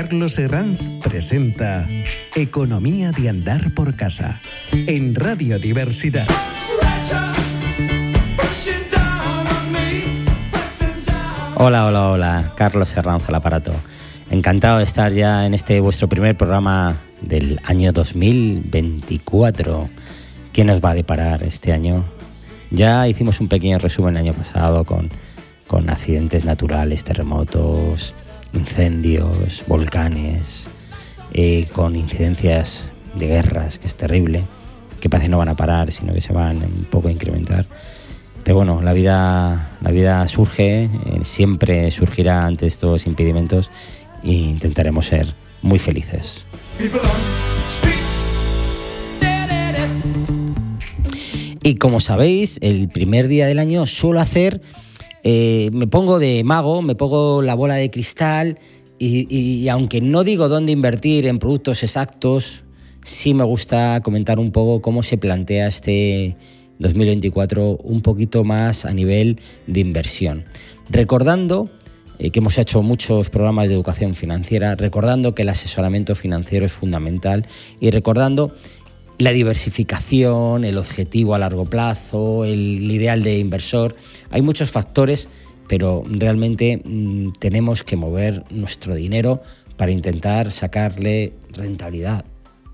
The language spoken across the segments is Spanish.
Carlos Herranz presenta Economía de Andar por Casa en Radio Diversidad. Hola, hola, hola, Carlos Herranz al aparato. Encantado de estar ya en este vuestro primer programa del año 2024. ¿Qué nos va a deparar este año? Ya hicimos un pequeño resumen el año pasado con, con accidentes naturales, terremotos, incendios, volcanes, eh, con incidencias de guerras, que es terrible, que parece no van a parar, sino que se van un poco a incrementar. Pero bueno, la vida, la vida surge, eh, siempre surgirá ante estos impedimentos e intentaremos ser muy felices. Y como sabéis, el primer día del año suelo hacer eh, me pongo de mago, me pongo la bola de cristal y, aunque no digo dónde invertir en productos exactos, sí me gusta comentar un poco cómo se plantea este 2024 un poquito más a nivel de inversión. Recordando eh, que hemos hecho muchos programas de educación financiera, recordando que el asesoramiento financiero es fundamental y recordando la diversificación, el objetivo a largo plazo, el ideal de inversor. Hay muchos factores, pero realmente mm, tenemos que mover nuestro dinero para intentar sacarle rentabilidad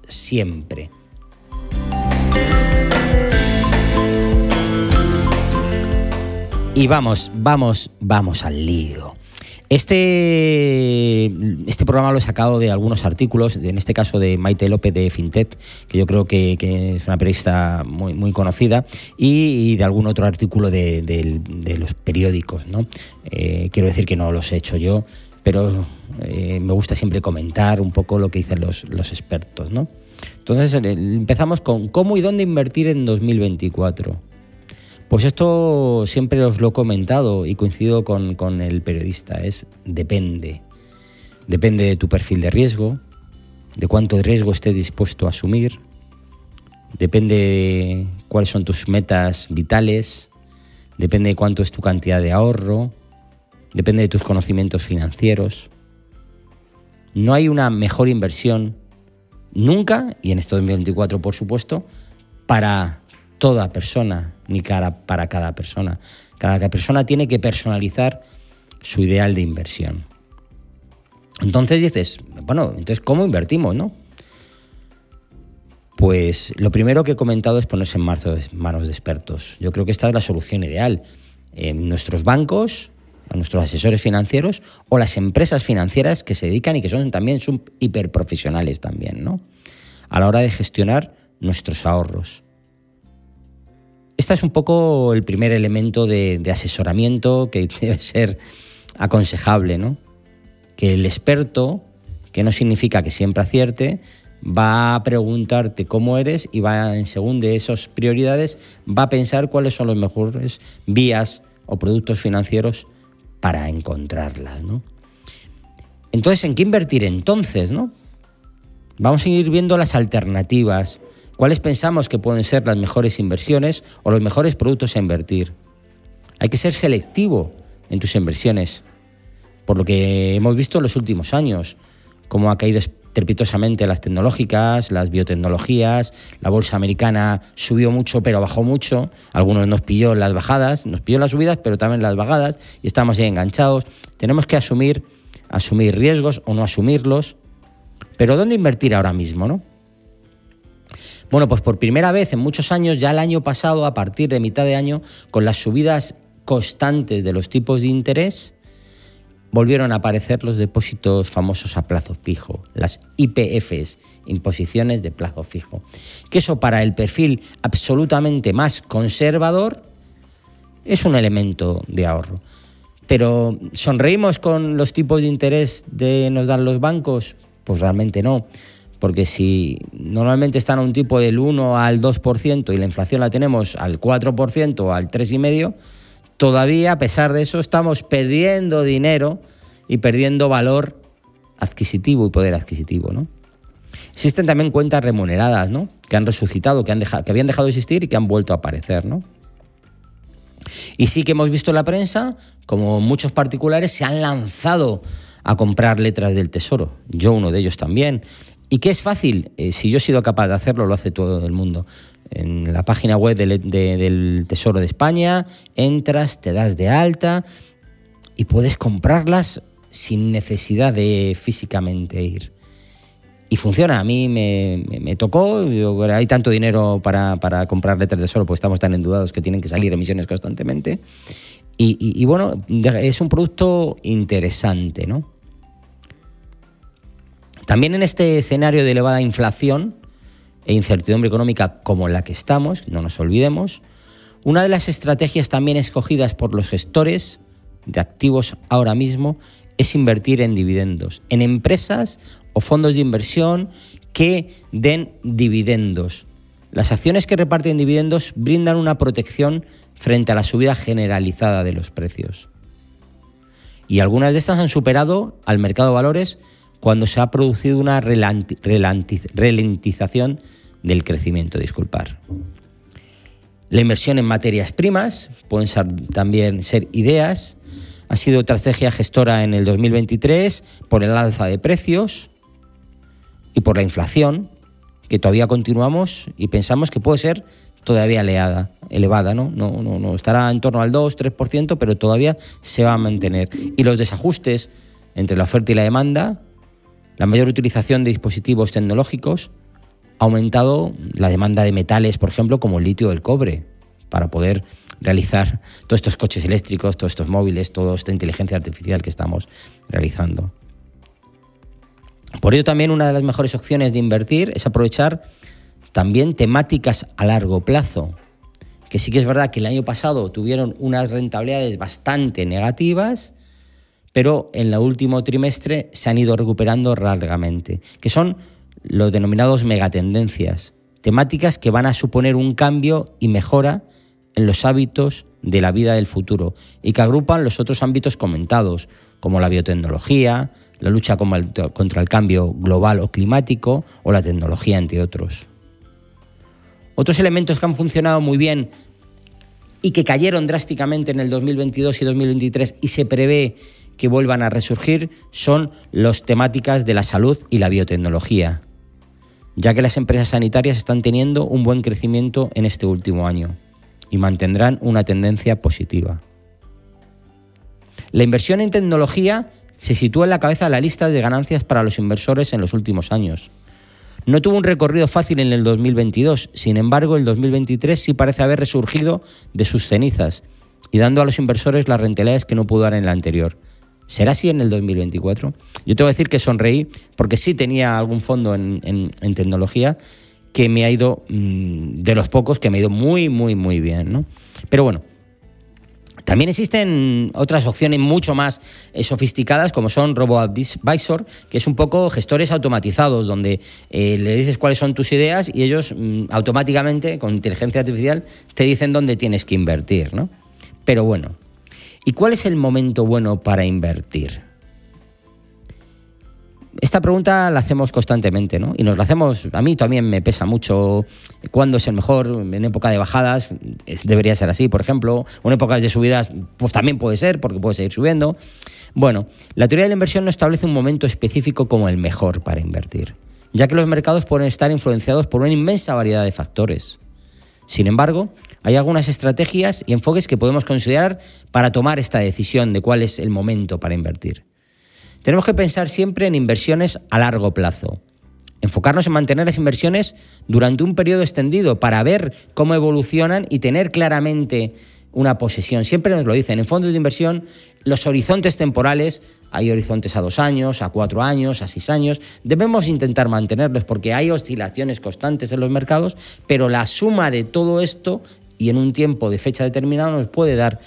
siempre. Y vamos, vamos, vamos al lío. Este, este programa lo he sacado de algunos artículos, en este caso de Maite López de Fintech, que yo creo que, es una periodista muy, muy conocida, y, de algún otro artículo de, los periódicos. ¿no? Eh, quiero decir que no los he hecho yo, pero eh, me gusta siempre comentar un poco lo que dicen los, los expertos. ¿no? Entonces empezamos con cómo y dónde invertir en 2024. Pues esto siempre os lo he comentado y coincido con, el periodista, es depende. Depende de tu perfil de riesgo, de cuánto riesgo estés dispuesto a asumir, depende de cuáles son tus metas vitales, depende de cuánto es tu cantidad de ahorro, depende de tus conocimientos financieros. No hay una mejor inversión nunca, y en este 2024 por supuesto, para toda persona ni cara para cada persona. Cada persona tiene que personalizar su ideal de inversión. Entonces dices, bueno, entonces ¿cómo invertimos, no? Pues lo primero que he comentado es ponerse en manos de expertos. Yo creo que esta es la solución ideal. En nuestros bancos, a nuestros asesores financieros o las empresas financieras que se dedican y que son también son hiperprofesionales también, ¿no? A la hora de gestionar nuestros ahorros. Este es un poco el primer elemento de, asesoramiento que debe ser aconsejable, ¿no? Que el experto, que no significa que siempre acierte, va a preguntarte cómo eres y va, en según de esas prioridades, va a pensar cuáles son las mejores vías o productos financieros para encontrarlas, ¿no? Entonces, ¿en qué invertir entonces, no? Vamos a ir viendo las alternativas ¿Cuáles pensamos que pueden ser las mejores inversiones o los mejores productos a invertir? Hay que ser selectivo en tus inversiones, por lo que hemos visto en los últimos años, cómo ha caído estrepitosamente las tecnológicas, las biotecnologías, la bolsa americana subió mucho pero bajó mucho, algunos nos pilló las bajadas, nos pilló las subidas pero también las bajadas y estamos ahí enganchados. Tenemos que asumir, asumir riesgos o no asumirlos, pero ¿dónde invertir ahora mismo, no? Bueno, pues por primera vez en muchos años, ya el año pasado, a partir de mitad de año, con las subidas constantes de los tipos de interés, volvieron a aparecer los depósitos famosos a plazo fijo, las IPFs, imposiciones de plazo fijo. Que eso para el perfil absolutamente más conservador es un elemento de ahorro. Pero ¿sonreímos con los tipos de interés que nos dan los bancos? Pues realmente no porque si normalmente están a un tipo del 1 al 2% y la inflación la tenemos al 4% o al 3,5%, todavía a pesar de eso estamos perdiendo dinero y perdiendo valor adquisitivo y poder adquisitivo, ¿no? Existen también cuentas remuneradas, ¿no? Que han resucitado, que, han dejado, que habían dejado de existir y que han vuelto a aparecer, ¿no? Y sí que hemos visto en la prensa como muchos particulares se han lanzado a comprar letras del tesoro. Yo uno de ellos también. ¿Y qué es fácil? Eh, si yo he sido capaz de hacerlo, lo hace todo el mundo. En la página web del Tesoro de España, entras, te das de alta y puedes comprarlas sin necesidad de físicamente ir. Y funciona, a mí me, tocó, hay tanto dinero para, comprar letras de tesoro, pues estamos tan endudados que tienen que salir emisiones constantemente. Y, bueno, es un producto interesante, ¿no? También en este escenario de elevada inflación e incertidumbre económica como la que estamos, no nos olvidemos, una de las estrategias también escogidas por los gestores de activos ahora mismo es invertir en dividendos, en empresas o fondos de inversión que den dividendos. Las acciones que reparten dividendos brindan una protección frente a la subida generalizada de los precios. Y algunas de estas han superado al mercado de valores cuando se ha producido una ralentización del crecimiento, disculpar. La inversión en materias primas pueden también ser ideas. Ha sido otra estrategia gestora en el 2023 por el alza de precios y por la inflación, que todavía continuamos y pensamos que puede ser todavía elevada, elevada. No, no, no estará en torno al 2-3%, pero todavía se va a mantener. Y los desajustes entre la oferta y la demanda la mayor utilización de dispositivos tecnológicos ha aumentado la demanda de metales, por ejemplo, como el litio o el cobre, para poder realizar todos estos coches eléctricos, todos estos móviles, toda esta inteligencia artificial que estamos realizando. Por ello también una de las mejores opciones de invertir es aprovechar también temáticas a largo plazo, que sí que es verdad que el año pasado tuvieron unas rentabilidades bastante negativas, pero en el último trimestre se han ido recuperando largamente, que son los denominados megatendencias, temáticas que van a suponer un cambio y mejora en los hábitos de la vida del futuro y que agrupan los otros ámbitos comentados, como la biotecnología, la lucha contra el cambio global o climático o la tecnología, entre otros. Otros elementos que han funcionado muy bien y que cayeron drásticamente en el 2022 y 2023 y se prevé que vuelvan a resurgir son las temáticas de la salud y la biotecnología, ya que las empresas sanitarias están teniendo un buen crecimiento en este último año y mantendrán una tendencia positiva. La inversión en tecnología se sitúa en la cabeza de la lista de ganancias para los inversores en los últimos años. No tuvo un recorrido fácil en el 2022, sin embargo el 2023 sí parece haber resurgido de sus cenizas y dando a los inversores las rentabilidades que no pudo dar en el anterior. ¿Será así en el 2024? Yo te voy a decir que sonreí porque sí tenía algún fondo en, tecnología que me ha ido, mm, de los pocos, que me ha ido muy, muy, muy bien. ¿no? Pero bueno, también existen otras opciones mucho más eh, sofisticadas, como son RoboAdvisor, que es un poco gestores automatizados, donde eh, le dices cuáles son tus ideas y ellos mm, automáticamente, con inteligencia artificial, te dicen dónde tienes que invertir. ¿no? Pero bueno, ¿Y cuál es el momento bueno para invertir? Esta pregunta la hacemos constantemente, ¿no? Y nos la hacemos, a mí también me pesa mucho cuándo es el mejor, en época de bajadas, debería ser así, por ejemplo, en épocas de subidas, pues también puede ser, porque puede seguir subiendo. Bueno, la teoría de la inversión no establece un momento específico como el mejor para invertir, ya que los mercados pueden estar influenciados por una inmensa variedad de factores. Sin embargo, hay algunas estrategias y enfoques que podemos considerar para tomar esta decisión de cuál es el momento para invertir. Tenemos que pensar siempre en inversiones a largo plazo. Enfocarnos en mantener las inversiones durante un periodo extendido para ver cómo evolucionan y tener claramente una posesión. Siempre nos lo dicen, en fondos de inversión los horizontes temporales, hay horizontes a dos años, a cuatro años, a seis años, debemos intentar mantenerlos porque hay oscilaciones constantes en los mercados, pero la suma de todo esto y en un tiempo de fecha determinada nos puede dar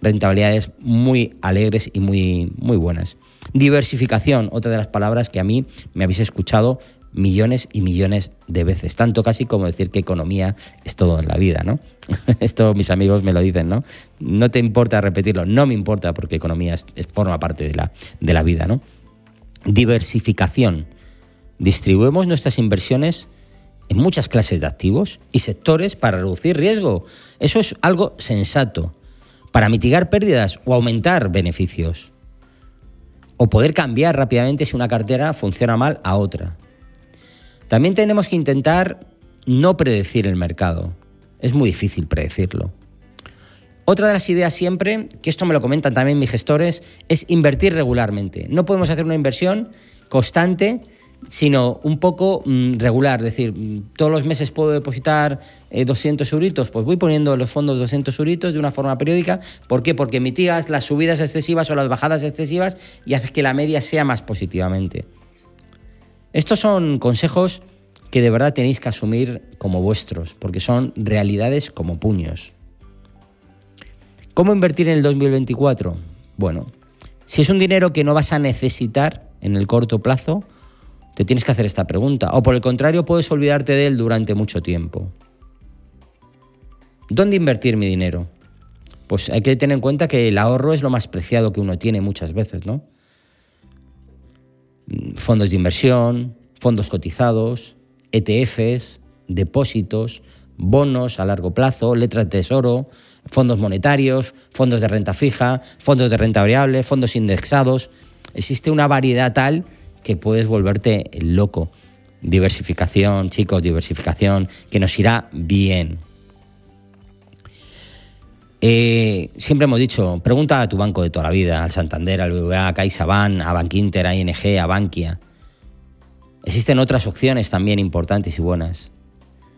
rentabilidades muy alegres y muy, muy buenas. Diversificación, otra de las palabras que a mí me habéis escuchado millones y millones de veces, tanto casi como decir que economía es todo en la vida, ¿no? Esto mis amigos me lo dicen, ¿no? No te importa repetirlo, no me importa porque economía forma parte de la, de la vida, ¿no? Diversificación. Distribuimos nuestras inversiones en muchas clases de activos y sectores para reducir riesgo. Eso es algo sensato, para mitigar pérdidas o aumentar beneficios. o poder cambiar rápidamente si una cartera funciona mal a otra. También tenemos que intentar no predecir el mercado. Es muy difícil predecirlo. Otra de las ideas siempre, que esto me lo comentan también mis gestores, es invertir regularmente. No podemos hacer una inversión constante, sino un poco mm, regular. Es decir, mm, todos los meses puedo depositar 200 eh, euritos, pues voy poniendo los fondos 200 euritos de una forma periódica. ¿Por qué? Porque mitigas las subidas excesivas o las bajadas excesivas y haces que la media sea más positivamente. Estos son consejos que de verdad tenéis que asumir como vuestros, porque son realidades como puños. ¿Cómo invertir en el 2024? Bueno, si es un dinero que no vas a necesitar en el corto plazo, te tienes que hacer esta pregunta. O por el contrario, puedes olvidarte de él durante mucho tiempo. ¿Dónde invertir mi dinero? Pues hay que tener en cuenta que el ahorro es lo más preciado que uno tiene muchas veces, ¿no? Fondos de inversión, fondos cotizados, ETFs, depósitos, bonos a largo plazo, letras de tesoro, fondos monetarios, fondos de renta fija, fondos de renta variable, fondos indexados. Existe una variedad tal que puedes volverte loco. Diversificación, chicos, diversificación, que nos irá bien. Eh, siempre hemos dicho, pregunta a tu banco de toda la vida, al Santander, al BBVA, a CaixaBank, a Bankinter, a ING, a Bankia. Existen otras opciones también importantes y buenas.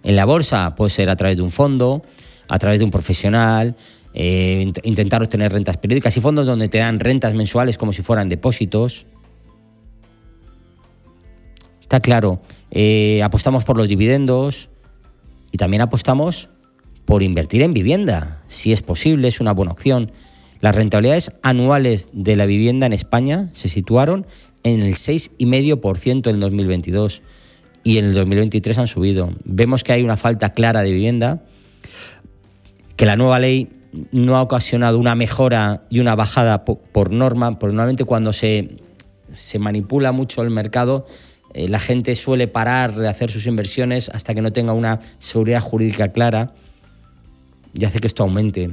En la bolsa puede ser a través de un fondo, a través de un profesional, eh, intentar obtener rentas periódicas y fondos donde te dan rentas mensuales como si fueran depósitos. Está claro, eh, apostamos por los dividendos y también apostamos por invertir en vivienda, si es posible, es una buena opción. Las rentabilidades anuales de la vivienda en España se situaron en el 6,5% en 2022 y en el 2023 han subido. Vemos que hay una falta clara de vivienda que la nueva ley no ha ocasionado una mejora y una bajada por, norma, porque normalmente cuando se, se manipula mucho el mercado, eh, la gente suele parar de hacer sus inversiones hasta que no tenga una seguridad jurídica clara y hace que esto aumente.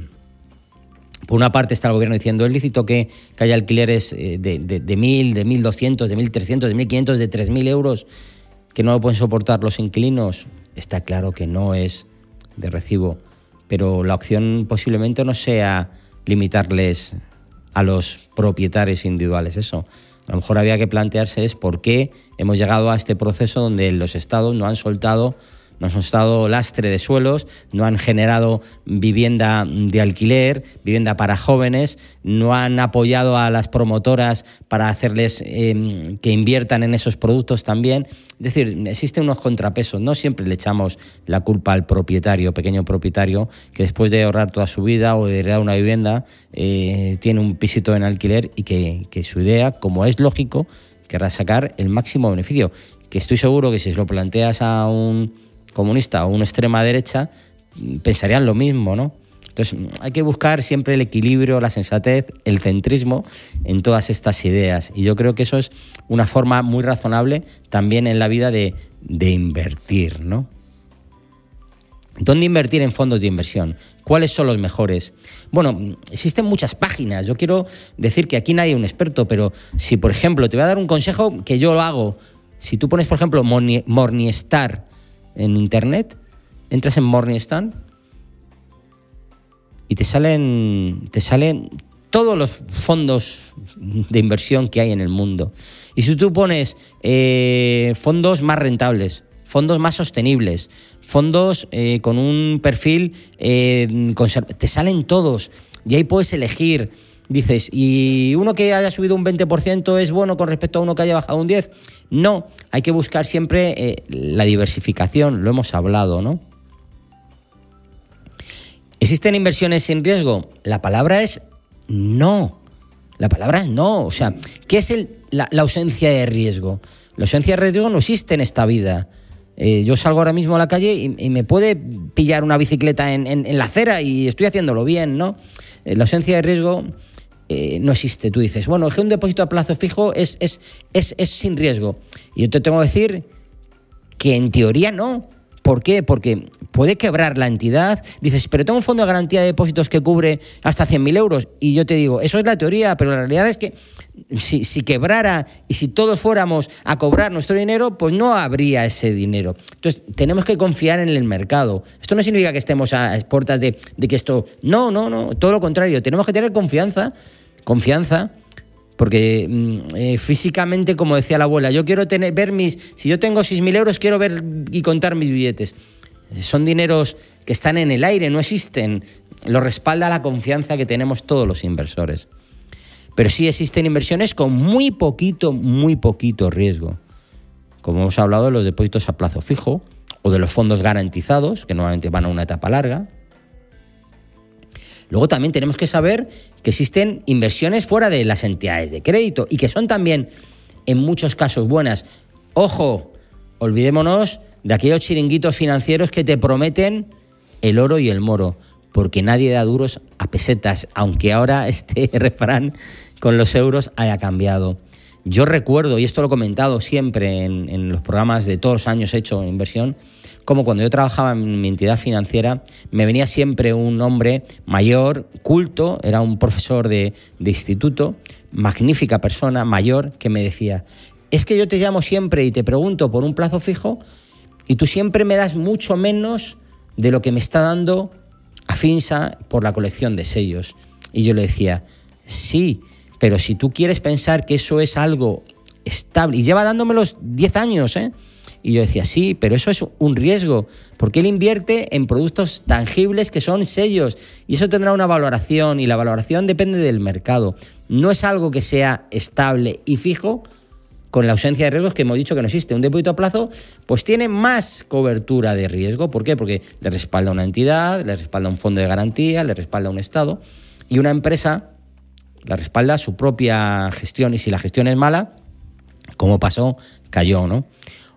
Por una parte está el gobierno diciendo, es lícito que, haya alquileres eh, de, de, de 1.000, de 1.200, de 1.300, de 1.500, de 3.000 euros que no lo pueden soportar los inquilinos. Está claro que no es de recibo pero la opción posiblemente no sea limitarles a los propietarios individuales eso. A lo mejor había que plantearse es por qué hemos llegado a este proceso donde los estados no han soltado nos han estado lastre de suelos, no han generado vivienda de alquiler, vivienda para jóvenes, no han apoyado a las promotoras para hacerles em, que inviertan en esos productos también. Es decir, existen unos contrapesos, no siempre le echamos la culpa al propietario, pequeño propietario, que después de ahorrar toda su vida o de heredar una vivienda, eh, tiene un pisito en alquiler y que, su idea, como es lógico, querrá sacar el máximo beneficio. Que estoy seguro que si se lo planteas a un comunista o una extrema derecha pensarían lo mismo, ¿no? Entonces hay que buscar siempre el equilibrio, la sensatez, el centrismo en todas estas ideas. Y yo creo que eso es una forma muy razonable también en la vida de, de invertir, ¿no? ¿Dónde invertir en fondos de inversión? ¿Cuáles son los mejores? Bueno, existen muchas páginas. Yo quiero decir que aquí nadie es un experto, pero si, por ejemplo, te voy a dar un consejo que yo lo hago. Si tú pones, por ejemplo, Morningstar en internet, entras en Morningstar y te salen, te salen todos los fondos de inversión que hay en el mundo. Y si tú pones eh, fondos más rentables, fondos más sostenibles, fondos eh, con un perfil, eh, te salen todos. Y ahí puedes elegir, dices, ¿y uno que haya subido un 20% es bueno con respecto a uno que haya bajado un 10%? No, hay que buscar siempre eh, la diversificación, lo hemos hablado, ¿no? ¿Existen inversiones sin riesgo? La palabra es no. La palabra es no. O sea, ¿qué es la, ausencia de riesgo? La ausencia de riesgo no existe en esta vida. Eh, yo salgo ahora mismo a la calle y, me puede pillar una bicicleta en, la acera y estoy haciéndolo bien, ¿no? Eh, la ausencia de riesgo eh, no existe. Tú dices, bueno, es que un depósito a plazo fijo es, es, es, sin riesgo. Y yo te tengo que decir que en teoría no, ¿Por qué? Porque puede quebrar la entidad. Dices, pero tengo un fondo de garantía de depósitos que cubre hasta 100.000 euros. Y yo te digo, eso es la teoría, pero la realidad es que si, si, quebrara y si todos fuéramos a cobrar nuestro dinero, pues no habría ese dinero. Entonces, tenemos que confiar en el mercado. Esto no significa que estemos a puertas de, de que esto... No, no, no, todo lo contrario. Tenemos que tener confianza, confianza porque mm, eh, físicamente, como decía la abuela, yo quiero tener, ver mis. Si yo tengo 6.000 euros, quiero ver y contar mis billetes. Son dineros que están en el aire, no existen. Lo respalda la confianza que tenemos todos los inversores. Pero sí existen inversiones con muy poquito, muy poquito riesgo. Como hemos hablado de los depósitos a plazo fijo o de los fondos garantizados, que normalmente van a una etapa larga. Luego también tenemos que saber que existen inversiones fuera de las entidades de crédito y que son también en muchos casos buenas. Ojo, olvidémonos de aquellos chiringuitos financieros que te prometen el oro y el moro, porque nadie da duros a pesetas, aunque ahora este refrán con los euros haya cambiado. Yo recuerdo, y esto lo he comentado siempre en, los programas de todos los años hecho inversión, como cuando yo trabajaba en mi entidad financiera, me venía siempre un hombre mayor, culto, era un profesor de, instituto, magnífica persona, mayor, que me decía, es que yo te llamo siempre y te pregunto por un plazo fijo y tú siempre me das mucho menos de lo que me está dando Afinsa por la colección de sellos. Y yo le decía, sí, pero si tú quieres pensar que eso es algo estable, y lleva dándomelos 10 años, ¿eh? Y yo decía, sí, pero eso es un riesgo, porque él invierte en productos tangibles que son sellos, y eso tendrá una valoración, y la valoración depende del mercado. No es algo que sea estable y fijo, con la ausencia de riesgos que hemos dicho que no existe. Un depósito a plazo, pues tiene más cobertura de riesgo. ¿Por qué? Porque le respalda una entidad, le respalda un fondo de garantía, le respalda un Estado. Y una empresa la respalda su propia gestión y si la gestión es mala, como pasó, cayó, ¿no?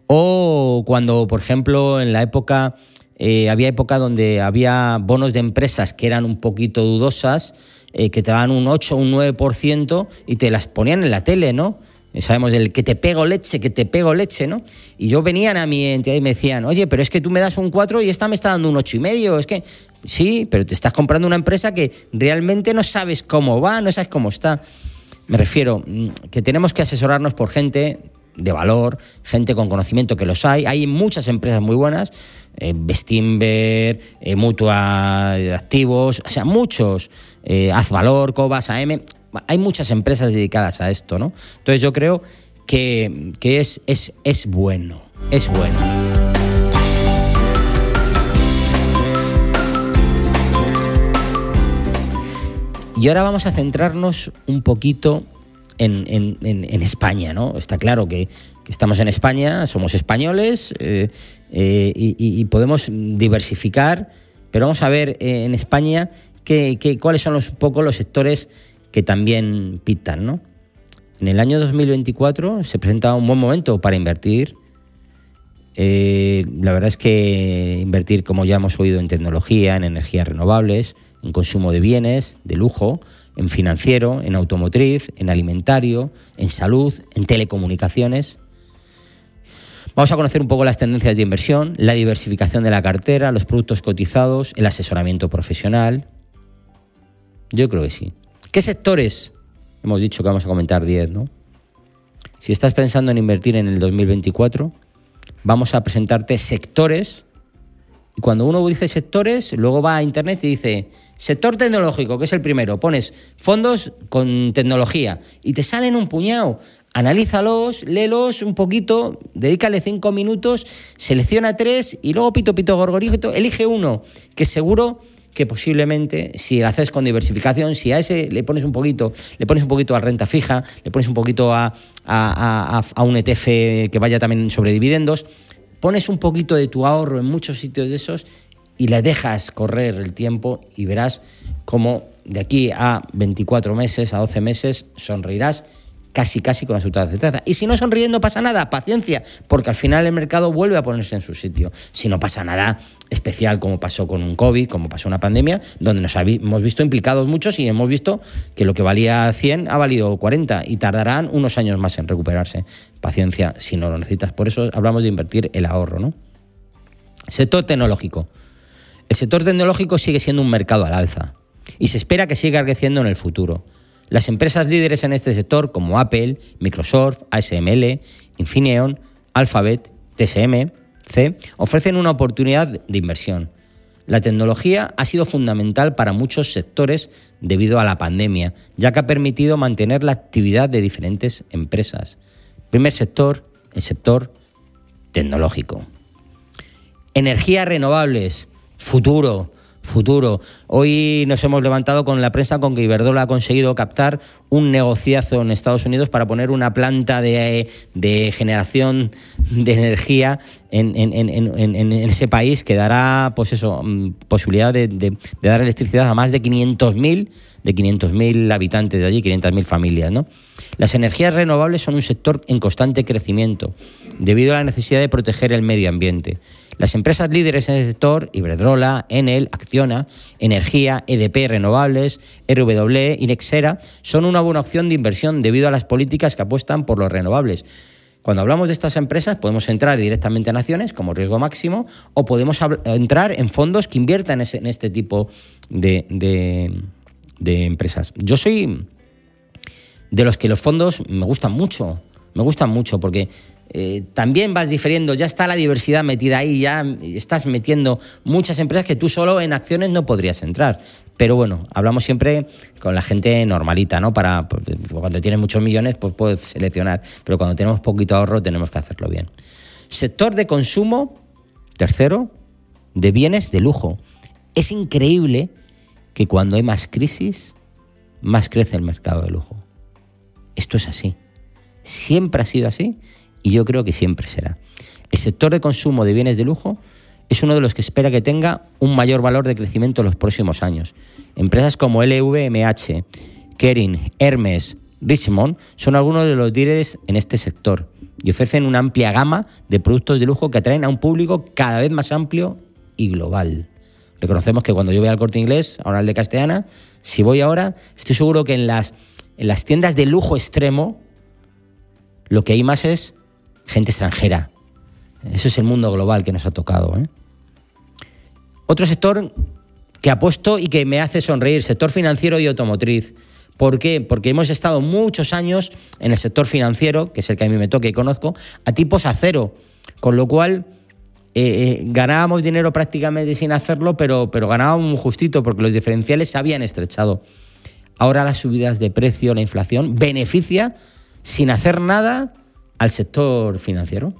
O cuando, por ejemplo, en la época, eh, había época donde había bonos de empresas que eran un poquito dudosas, eh, que te daban un 8 o un 9% y te las ponían en la tele, ¿no? Eh, sabemos del que te pego leche, que te pego leche, ¿no? Y yo venían a mi entidad y me decían, oye, pero es que tú me das un 4 y esta me está dando un ocho y medio, es que sí, pero te estás comprando una empresa que realmente no sabes cómo va, no sabes cómo está. Me refiero mm, que tenemos que asesorarnos por gente de valor, gente con conocimiento que los hay. Hay muchas empresas muy buenas, eh, eh, Mutua de Activos, o sea, muchos, eh, Azvalor, Cobas, AM, hay muchas empresas dedicadas a esto, ¿no? Entonces yo creo que, que es, es, es bueno, es bueno. Y ahora vamos a centrarnos un poquito en, España, ¿no? Está claro que, estamos en España, somos españoles eh, eh, y, podemos diversificar, pero vamos a ver eh, en España cuáles son los, poco los sectores que también pitan, ¿no? En el año 2024 se presenta un buen momento para invertir. la verdad es que invertir, como ya hemos oído, en tecnología, en energías renovables, en consumo de bienes, de lujo, en financiero, en automotriz, en alimentario, en salud, en telecomunicaciones. Vamos a conocer un poco las tendencias de inversión, la diversificación de la cartera, los productos cotizados, el asesoramiento profesional. Yo creo que sí. ¿Qué sectores? Hemos dicho que vamos a comentar 10, ¿no? Si estás pensando en invertir en el 2024, vamos a presentarte sectores. Y cuando uno dice sectores, luego va a internet y dice Sector tecnológico, que es el primero. Pones fondos con tecnología y te salen un puñado. Analízalos, léelos un poquito, dedícale cinco minutos, selecciona tres y luego pito, pito, gorgorito, elige uno, que seguro que posiblemente, si lo haces con diversificación, si a ese le pones un poquito, le pones un poquito a renta fija, le pones un poquito a, a, a un ETF que vaya también sobre dividendos, pones un poquito de tu ahorro en muchos sitios de esos y le dejas correr el tiempo y verás cómo de aquí a 24 meses, a 12 meses, sonreirás casi casi con la certeza. Y si no sonriendo pasa nada, paciencia, porque al final el mercado vuelve a ponerse en su sitio. Si no pasa nada especial como pasó con un COVID, como pasó una pandemia, donde nos hemos visto implicados muchos y hemos visto que lo que valía 100 ha valido 40 y tardarán unos años más en recuperarse. Paciencia si no lo necesitas. Por eso hablamos de invertir el ahorro, ¿no? Sector tecnológico. El sector tecnológico sigue siendo un mercado al alza y se espera que siga creciendo en el futuro. Las empresas líderes en este sector, como Apple, Microsoft, ASML, Infineon, Alphabet, TSM, C, ofrecen una oportunidad de inversión. La tecnología ha sido fundamental para muchos sectores debido a la pandemia, ya que ha permitido mantener la actividad de diferentes empresas. Primer sector, el sector tecnológico. Energías renovables, futuro, futuro. Hoy nos hemos levantado con la prensa con que Iberdrola ha conseguido captar un negociazo en Estados Unidos para poner una planta de, generación de energía en, ese país que dará, pues eso, mm, posibilidad de, dar electricidad a más de 500.000 de 500.000 habitantes de allí, 500.000 familias. ¿no? Las energías renovables son un sector en constante crecimiento debido a la necesidad de proteger el medio ambiente. Las empresas líderes en el sector, Iberdrola, Enel, Acciona, Energía, EDP Renovables, RWE y Nexera, son una buena opción de inversión debido a las políticas que apuestan por los renovables. Cuando hablamos de estas empresas podemos entrar directamente en acciones como riesgo máximo o podemos entrar en fondos que inviertan en este tipo de, de empresas. Yo soy de los que los fondos me gustan mucho, me gustan mucho porque eh, también vas diferiendo, ya está la diversidad metida ahí, ya estás metiendo muchas empresas que tú solo en acciones no podrías entrar. Pero bueno, hablamos siempre con la gente normalita, ¿no? Para pues, cuando tienes muchos millones, pues puedes seleccionar, pero cuando tenemos poquito ahorro tenemos que hacerlo bien. Sector de consumo, tercero, de bienes de lujo. Es increíble que cuando hay más crisis, más crece el mercado de lujo. Esto es así. Siempre ha sido así y yo creo que siempre será. El sector de consumo de bienes de lujo es uno de los que espera que tenga un mayor valor de crecimiento en los próximos años. Empresas como LVMH, Kering, Hermes, Richmond son algunos de los líderes en este sector y ofrecen una amplia gama de productos de lujo que atraen a un público cada vez más amplio y global. Reconocemos que cuando yo voy al corte inglés, ahora al de Castellana, si voy ahora, estoy seguro que en las, en las tiendas de lujo extremo, lo que hay más es gente extranjera. Eso es el mundo global que nos ha tocado. ¿eh? Otro sector que ha puesto y que me hace sonreír, sector financiero y automotriz. ¿Por qué? Porque hemos estado muchos años en el sector financiero, que es el que a mí me toca y conozco, a tipos a cero, con lo cual eh, eh, ganábamos dinero prácticamente sin hacerlo, pero, pero ganábamos un justito porque los diferenciales se habían estrechado. Ahora las subidas de precio, la inflación, beneficia sin hacer nada al sector financiero.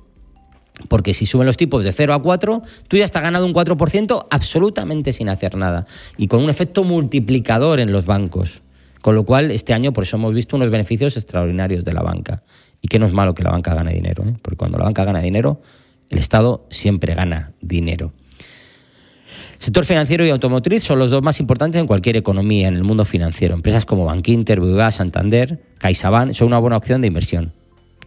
Porque si suben los tipos de 0 a 4, tú ya estás ganando un 4% absolutamente sin hacer nada. Y con un efecto multiplicador en los bancos. Con lo cual, este año, por eso hemos visto unos beneficios extraordinarios de la banca. Y que no es malo que la banca gane dinero, ¿eh? porque cuando la banca gana dinero, el Estado siempre gana dinero. Sector financiero y automotriz son los dos más importantes en cualquier economía, en el mundo financiero. Empresas como Bankinter, BBVA, Santander, CaixaBank son una buena opción de inversión.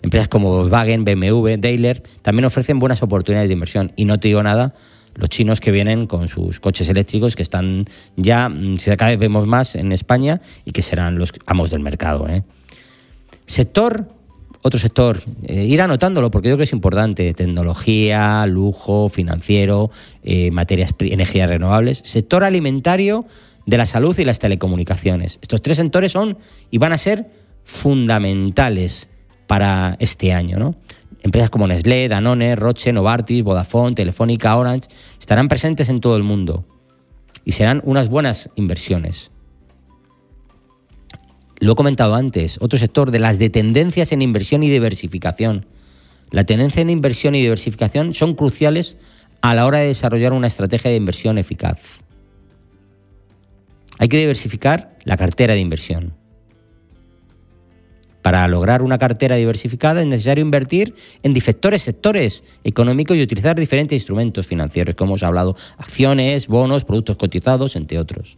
Empresas como Volkswagen, BMW, Daimler también ofrecen buenas oportunidades de inversión. Y no te digo nada, los chinos que vienen con sus coches eléctricos que están ya, mm, cada vez vemos más en España y que serán los amos del mercado. ¿eh? Sector, otro sector, eh, ir anotándolo porque yo creo que es importante, tecnología, lujo, financiero, eh, materias, energías renovables, sector alimentario, de la salud y las telecomunicaciones. Estos tres sectores son y van a ser fundamentales para este año. ¿no? Empresas como Nestlé, Danone, Roche, Novartis, Vodafone, Telefónica, Orange estarán presentes en todo el mundo y serán unas buenas inversiones. Lo he comentado antes, otro sector de las de tendencias en inversión y diversificación. La tendencia en inversión y diversificación son cruciales a la hora de desarrollar una estrategia de inversión eficaz. Hay que diversificar la cartera de inversión. Para lograr una cartera diversificada es necesario invertir en diferentes sectores económicos y utilizar diferentes instrumentos financieros, como os he hablado, acciones, bonos, productos cotizados, entre otros.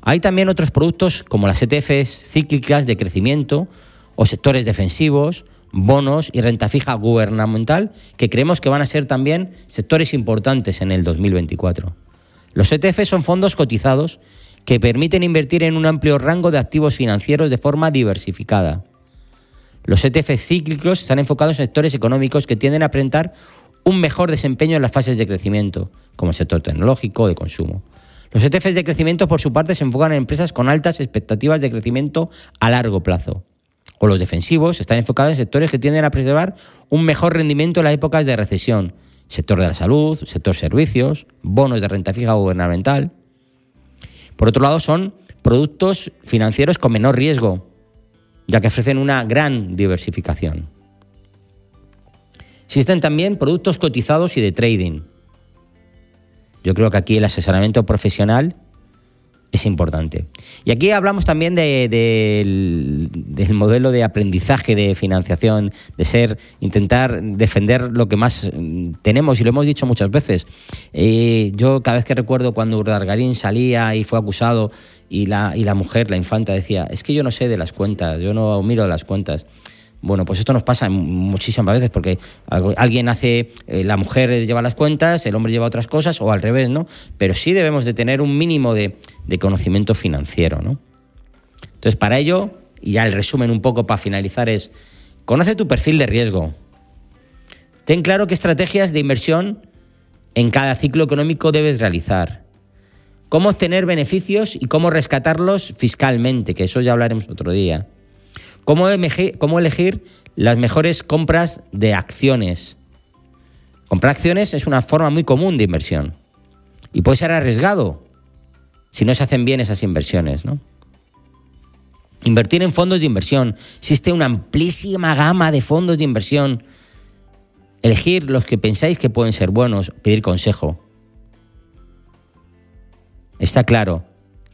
Hay también otros productos como las ETFs cíclicas de crecimiento o sectores defensivos, bonos y renta fija gubernamental que creemos que van a ser también sectores importantes en el 2024. Los ETFs son fondos cotizados que permiten invertir en un amplio rango de activos financieros de forma diversificada. Los ETF cíclicos están enfocados en sectores económicos que tienden a presentar un mejor desempeño en las fases de crecimiento, como el sector tecnológico o de consumo. Los ETFs de crecimiento, por su parte, se enfocan en empresas con altas expectativas de crecimiento a largo plazo. O los defensivos están enfocados en sectores que tienden a preservar un mejor rendimiento en las épocas de recesión. Sector de la salud, sector servicios, bonos de renta fija gubernamental. Por otro lado, son productos financieros con menor riesgo, ya que ofrecen una gran diversificación. Existen también productos cotizados y de trading. Yo creo que aquí el asesoramiento profesional es importante. Y aquí hablamos también del, modelo de aprendizaje de financiación, de ser, intentar defender lo que más tenemos, y lo hemos dicho muchas veces. Eh, yo cada vez que recuerdo cuando Urdargarín salía y fue acusado y la, y la mujer, la infanta, decía, es que yo no sé de las cuentas, yo no miro las cuentas. Bueno, pues esto nos pasa muchísimas veces porque alguien hace, eh, la mujer lleva las cuentas, el hombre lleva otras cosas o al revés, ¿no? Pero sí debemos de tener un mínimo de, conocimiento financiero, ¿no? Entonces, para ello, y ya el resumen un poco para finalizar es, conoce tu perfil de riesgo. Ten claro qué estrategias de inversión en cada ciclo económico debes realizar. Cómo obtener beneficios y cómo rescatarlos fiscalmente, que eso ya hablaremos otro día. ¿Cómo elegir, las mejores compras de acciones? Comprar acciones es una forma muy común de inversión y puede ser arriesgado si no se hacen bien esas inversiones, ¿no? Invertir en fondos de inversión. Existe una amplísima gama de fondos de inversión. Elegir los que pensáis que pueden ser buenos, pedir consejo. Está claro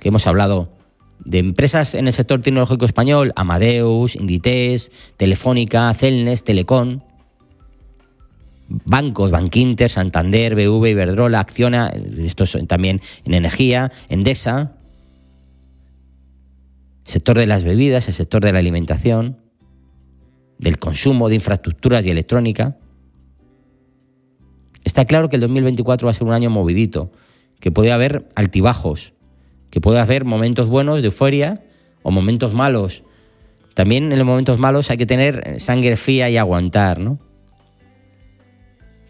que hemos hablado de empresas en el sector tecnológico español, Amadeus, Inditex, Telefónica, Celnes, Telecom, bancos, Bankinter, Santander, BV, Iberdrola, Acciona, estos también en energía, Endesa, sector de las bebidas, el sector de la alimentación, del consumo de infraestructuras y electrónica. Está claro que el 2024 va a ser un año movidito, que puede haber altibajos, que puede haber momentos buenos de euforia o momentos malos. También en los momentos malos hay que tener sangre fría y aguantar, ¿no?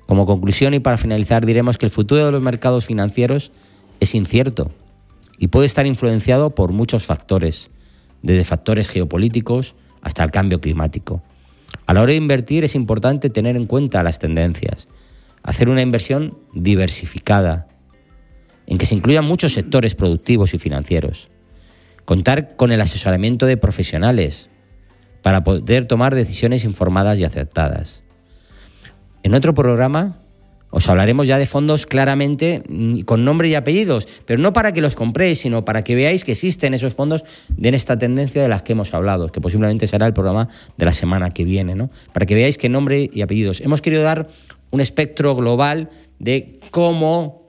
Como conclusión y para finalizar diremos que el futuro de los mercados financieros es incierto y puede estar influenciado por muchos factores, desde factores geopolíticos hasta el cambio climático. A la hora de invertir es importante tener en cuenta las tendencias, hacer una inversión diversificada, en que se incluyan muchos sectores productivos y financieros. Contar con el asesoramiento de profesionales para poder tomar decisiones informadas y acertadas. En otro programa os hablaremos ya de fondos claramente mm, con nombre y apellidos, pero no para que los compréis, sino para que veáis que existen esos fondos en esta tendencia de las que hemos hablado, que posiblemente será el programa de la semana que viene, ¿no? Para que veáis qué nombre y apellidos. Hemos querido dar un espectro global de cómo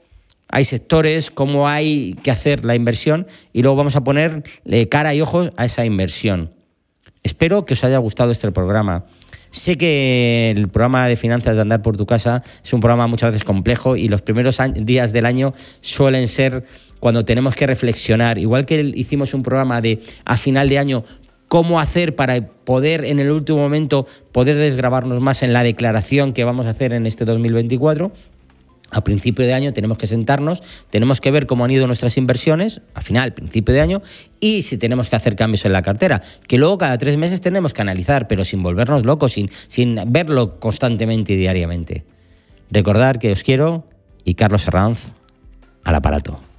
hay sectores, cómo hay que hacer la inversión y luego vamos a poner cara y ojos a esa inversión. Espero que os haya gustado este programa. Sé que el programa de finanzas de Andar por tu casa es un programa muchas veces complejo y los primeros días del año suelen ser cuando tenemos que reflexionar. Igual que hicimos un programa de a final de año cómo hacer para poder en el último momento poder desgrabarnos más en la declaración que vamos a hacer en este 2024 a principio de año tenemos que sentarnos, tenemos que ver cómo han ido nuestras inversiones, a final, principio de año, y si tenemos que hacer cambios en la cartera, que luego cada tres meses tenemos que analizar, pero sin volvernos locos, sin, sin verlo constantemente y diariamente. Recordar que os quiero y Carlos Herranz al aparato.